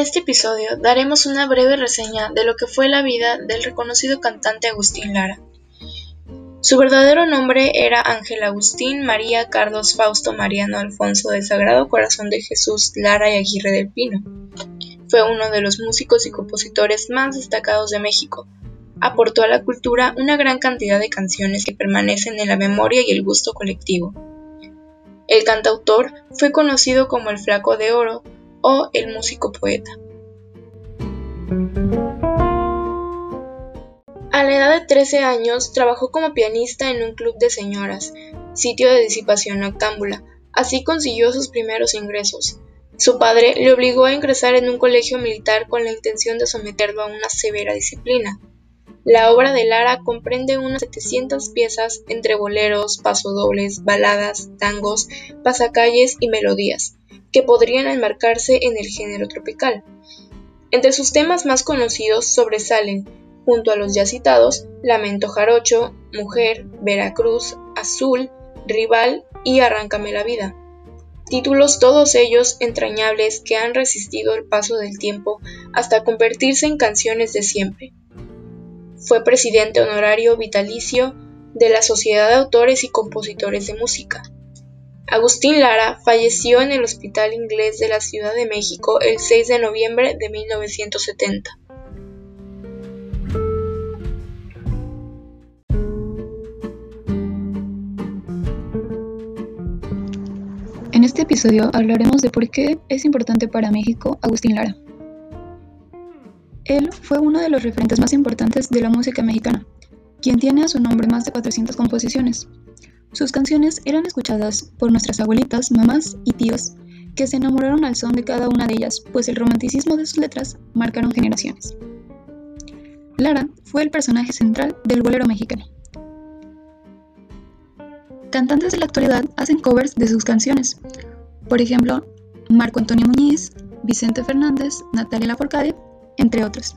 En este episodio daremos una breve reseña de lo que fue la vida del reconocido cantante Agustín Lara. Su verdadero nombre era Ángel Agustín María Carlos Fausto Mariano Alfonso del Sagrado Corazón de Jesús Lara y Aguirre del Pino. Fue uno de los músicos y compositores más destacados de México. Aportó a la cultura una gran cantidad de canciones que permanecen en la memoria y el gusto colectivo. El cantautor fue conocido como el Flaco de Oro o el músico poeta. A la edad de 13 años trabajó como pianista en un club de señoras, sitio de disipación noctámbula. Así consiguió sus primeros ingresos. Su padre le obligó a ingresar en un colegio militar con la intención de someterlo a una severa disciplina. La obra de Lara comprende unas 700 piezas entre boleros, pasodobles, baladas, tangos, pasacalles y melodías, que podrían enmarcarse en el género tropical. Entre sus temas más conocidos sobresalen junto a los ya citados Lamento Jarocho, Mujer, Veracruz, Azul, Rival y Arráncame la vida. Títulos todos ellos entrañables que han resistido el paso del tiempo hasta convertirse en canciones de siempre. Fue presidente honorario vitalicio de la Sociedad de Autores y Compositores de Música. Agustín Lara falleció en el Hospital Inglés de la Ciudad de México el 6 de noviembre de 1970. En este episodio hablaremos de por qué es importante para México Agustín Lara. Él fue uno de los referentes más importantes de la música mexicana, quien tiene a su nombre más de 400 composiciones. Sus canciones eran escuchadas por nuestras abuelitas, mamás y tíos, que se enamoraron al son de cada una de ellas, pues el romanticismo de sus letras marcaron generaciones. Lara fue el personaje central del bolero mexicano. Cantantes de la actualidad hacen covers de sus canciones. Por ejemplo, Marco Antonio Muñiz, Vicente Fernández, Natalia Lafourcade, entre otros.